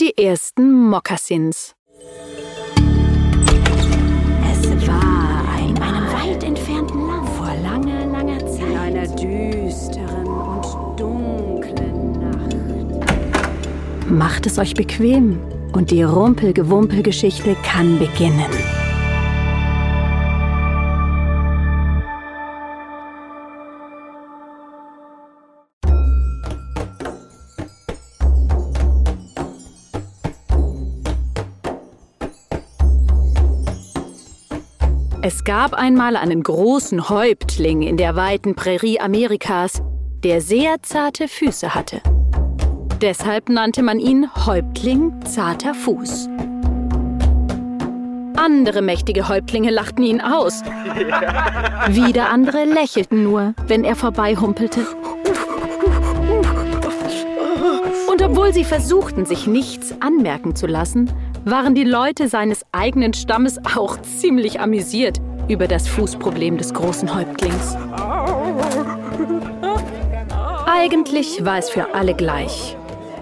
Die ersten Mokassins. Es war in einem weit entfernten Land vor langer, langer Zeit. In einer düsteren und dunklen Nacht. Macht es euch bequem und die Rumpelgewumpelgeschichte kann beginnen. Es gab einmal einen großen Häuptling in der weiten Prärie Amerikas, der sehr zarte Füße hatte. Deshalb nannte man ihn Häuptling zarter Fuß. Andere mächtige Häuptlinge lachten ihn aus. Wieder andere lächelten nur, wenn er vorbeihumpelte. Und obwohl sie versuchten, sich nichts anmerken zu lassen, waren die Leute seines eigenen Stammes auch ziemlich amüsiert über das Fußproblem des großen Häuptlings. Eigentlich war es für alle gleich.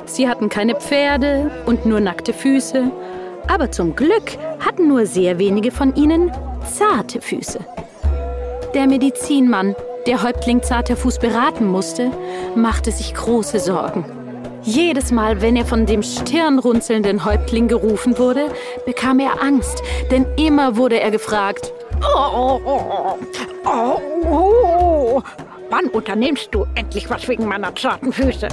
Sie hatten keine Pferde und nur nackte Füße, aber zum Glück hatten nur sehr wenige von ihnen zarte Füße. Der Medizinmann, der Häuptling zarter Fuß beraten musste, machte sich große Sorgen. Jedes Mal, wenn er von dem stirnrunzelnden Häuptling gerufen wurde, bekam er Angst, denn immer wurde er gefragt, Oh, oh, oh, oh, Wann unternimmst du endlich was wegen meiner zarten Füße?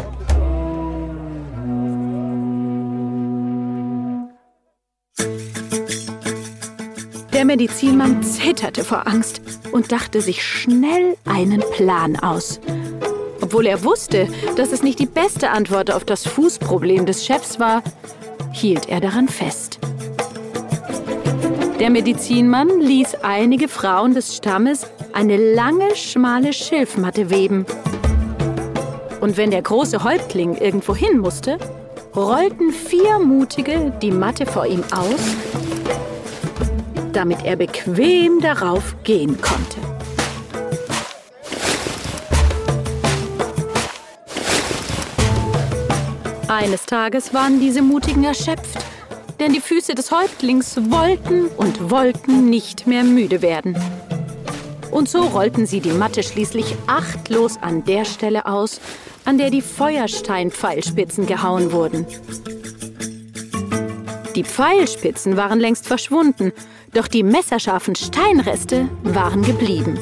Der Medizinmann zitterte vor Angst und dachte sich schnell einen Plan aus. Obwohl er wusste, dass es nicht die beste Antwort auf das Fußproblem des Chefs war, hielt er daran fest. Der Medizinmann ließ einige Frauen des Stammes eine lange, schmale Schilfmatte weben. Und wenn der große Häuptling irgendwo hin musste, rollten vier Mutige die Matte vor ihm aus, damit er bequem darauf gehen konnte. Eines Tages waren diese Mutigen erschöpft, denn die Füße des Häuptlings wollten und wollten nicht mehr müde werden. Und so rollten sie die Matte schließlich achtlos an der Stelle aus, an der die Feuersteinpfeilspitzen gehauen wurden. Die Pfeilspitzen waren längst verschwunden, doch die messerscharfen Steinreste waren geblieben.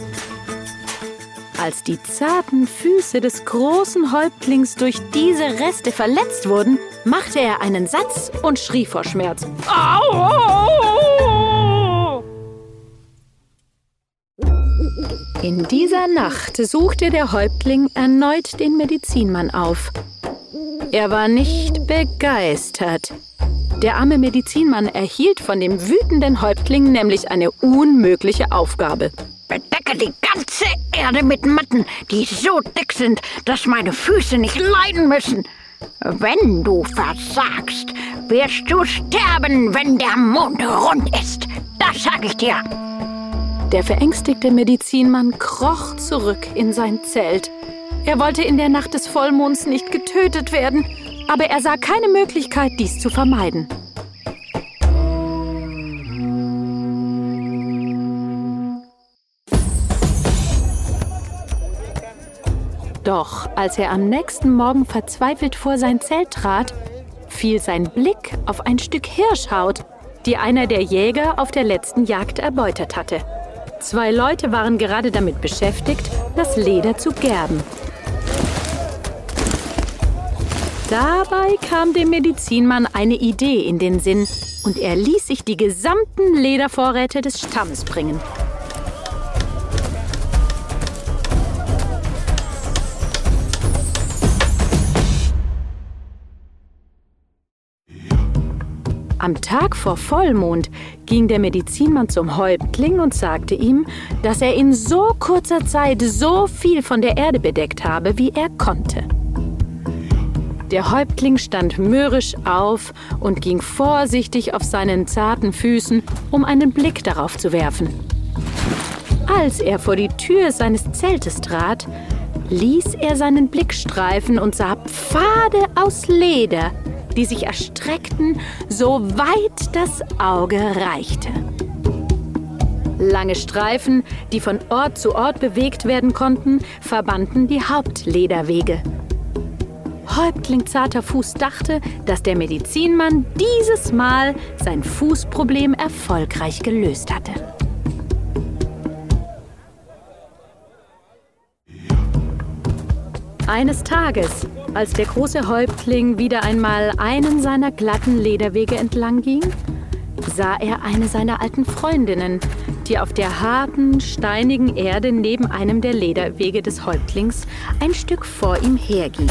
Als die zarten Füße des großen Häuptlings durch diese Reste verletzt wurden, machte er einen Satz und schrie vor Schmerz. Au! In dieser Nacht suchte der Häuptling erneut den Medizinmann auf. Er war nicht begeistert. Der arme Medizinmann erhielt von dem wütenden Häuptling nämlich eine unmögliche Aufgabe. Bedecke die ganze Erde mit Matten, die so dick sind, dass meine Füße nicht leiden müssen. Wenn du versagst, wirst du sterben, wenn der Mond rund ist. Das sag ich dir. Der verängstigte Medizinmann kroch zurück in sein Zelt. Er wollte in der Nacht des Vollmonds nicht getötet werden, aber er sah keine Möglichkeit, dies zu vermeiden. Doch als er am nächsten Morgen verzweifelt vor sein Zelt trat, fiel sein Blick auf ein Stück Hirschhaut, die einer der Jäger auf der letzten Jagd erbeutet hatte. Zwei Leute waren gerade damit beschäftigt, das Leder zu gerben. Dabei kam dem Medizinmann eine Idee in den Sinn und er ließ sich die gesamten Ledervorräte des Stammes bringen. Am Tag vor Vollmond ging der Medizinmann zum Häuptling und sagte ihm, dass er in so kurzer Zeit so viel von der Erde bedeckt habe, wie er konnte. Der Häuptling stand mürrisch auf und ging vorsichtig auf seinen zarten Füßen, um einen Blick darauf zu werfen. Als er vor die Tür seines Zeltes trat, ließ er seinen Blick streifen und sah Pfade aus Leder, die sich erstreckten, so weit das Auge reichte. Lange Streifen, die von Ort zu Ort bewegt werden konnten, verbanden die Hauptlederwege. Häuptling Zarter Fuß dachte, dass der Medizinmann dieses Mal sein Fußproblem erfolgreich gelöst hatte. Eines Tages, als der große Häuptling wieder einmal einen seiner glatten Lederwege entlang ging, sah er eine seiner alten Freundinnen, die auf der harten, steinigen Erde neben einem der Lederwege des Häuptlings ein Stück vor ihm herging.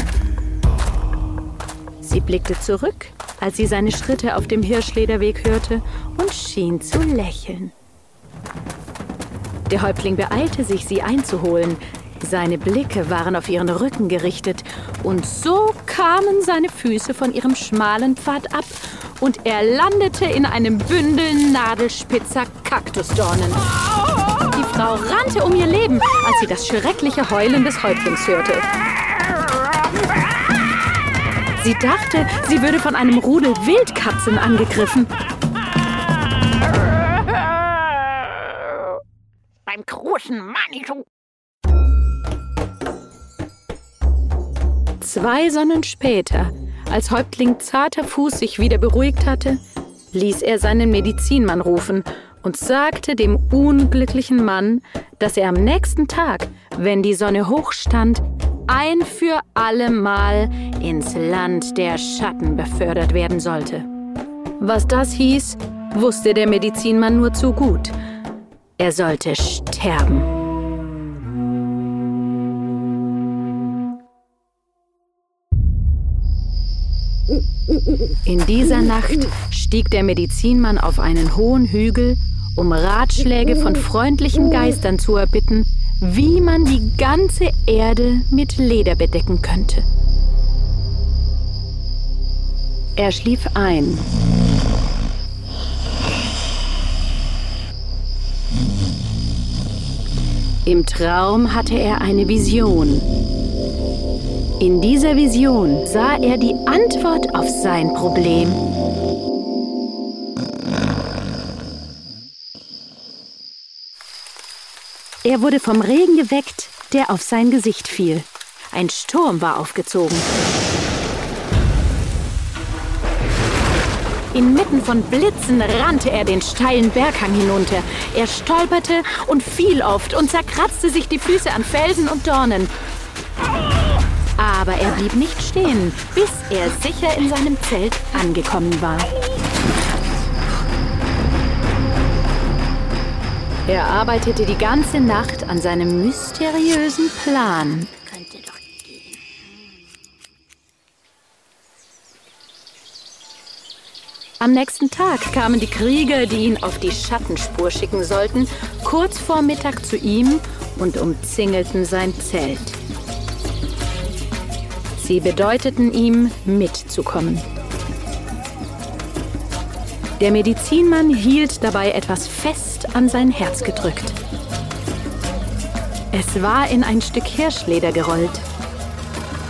Sie blickte zurück, als sie seine Schritte auf dem Hirschlederweg hörte und schien zu lächeln. Der Häuptling beeilte sich, sie einzuholen, seine Blicke waren auf ihren Rücken gerichtet, und so kamen seine Füße von ihrem schmalen Pfad ab, und er landete in einem Bündel nadelspitzer Kaktusdornen. Die Frau rannte um ihr Leben, als sie das schreckliche Heulen des Häuptlings hörte. Sie dachte, sie würde von einem Rudel Wildkatzen angegriffen. Beim großen Manitou Zwei Sonnen später, als Häuptling Zarter Fuß sich wieder beruhigt hatte, ließ er seinen Medizinmann rufen und sagte dem unglücklichen Mann, dass er am nächsten Tag, wenn die Sonne hoch stand, ein für allemal ins Land der Schatten befördert werden sollte. Was das hieß, wusste der Medizinmann nur zu gut. Er sollte sterben. In dieser Nacht stieg der Medizinmann auf einen hohen Hügel, um Ratschläge von freundlichen Geistern zu erbitten, wie man die ganze Erde mit Leder bedecken könnte. Er schlief ein. Im Traum hatte er eine Vision. In dieser Vision sah er die Antwort auf sein Problem. Er wurde vom Regen geweckt, der auf sein Gesicht fiel. Ein Sturm war aufgezogen. Inmitten von Blitzen rannte er den steilen Berghang hinunter. Er stolperte und fiel oft und zerkratzte sich die Füße an Felsen und Dornen. Aber er blieb nicht stehen, bis er sicher in seinem Zelt angekommen war. Er arbeitete die ganze Nacht an seinem mysteriösen Plan. Am nächsten Tag kamen die Krieger, die ihn auf die Schattenspur schicken sollten, kurz vor Mittag zu ihm und umzingelten sein Zelt. Sie bedeuteten ihm, mitzukommen. Der Medizinmann hielt dabei etwas fest an sein Herz gedrückt. Es war in ein Stück Hirschleder gerollt.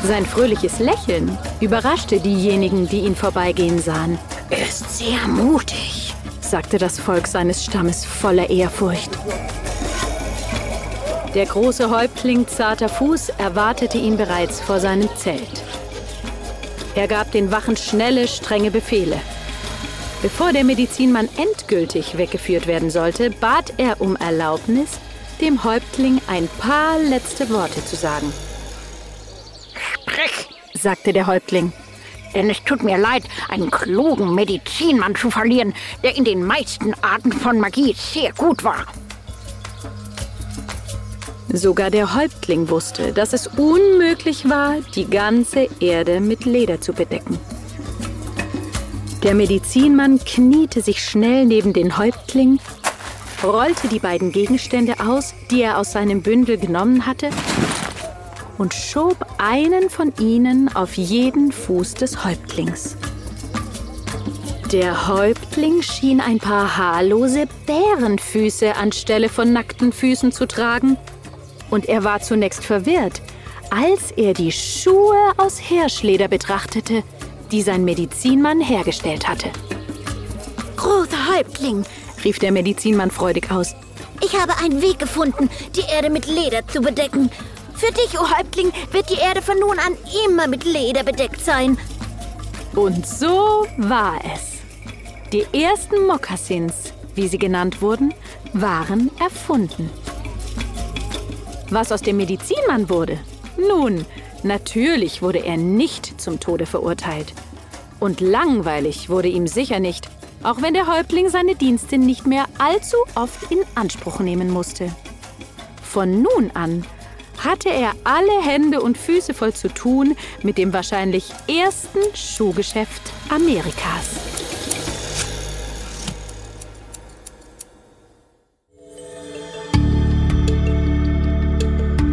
Sein fröhliches Lächeln überraschte diejenigen, die ihn vorbeigehen sahen. Ist sehr mutig, sagte das Volk seines Stammes voller Ehrfurcht. Der große Häuptling Zarter Fuß erwartete ihn bereits vor seinem Zelt. Er gab den Wachen schnelle, strenge Befehle. Bevor der Medizinmann endgültig weggeführt werden sollte, bat er um Erlaubnis, dem Häuptling ein paar letzte Worte zu sagen. Sprich, sagte der Häuptling. Denn es tut mir leid, einen klugen Medizinmann zu verlieren, der in den meisten Arten von Magie sehr gut war. Sogar der Häuptling wusste, dass es unmöglich war, die ganze Erde mit Leder zu bedecken. Der Medizinmann kniete sich schnell neben den Häuptling, rollte die beiden Gegenstände aus, die er aus seinem Bündel genommen hatte, und schob einen von ihnen auf jeden Fuß des Häuptlings. Der Häuptling schien ein paar haarlose Bärenfüße anstelle von nackten Füßen zu tragen und er war zunächst verwirrt, als er die Schuhe aus Hirschleder betrachtete, die sein Medizinmann hergestellt hatte. Großer Häuptling, rief der Medizinmann freudig aus. Ich habe einen Weg gefunden, die Erde mit Leder zu bedecken. Für dich, o oh Häuptling, wird die Erde von nun an immer mit Leder bedeckt sein. Und so war es. Die ersten Mokassins, wie sie genannt wurden, waren erfunden. Was aus dem Medizinmann wurde? Nun, natürlich wurde er nicht zum Tode verurteilt. Und langweilig wurde ihm sicher nicht, auch wenn der Häuptling seine Dienste nicht mehr allzu oft in Anspruch nehmen musste. Von nun an hatte er alle Hände und Füße voll zu tun mit dem wahrscheinlich ersten Schuhgeschäft Amerikas.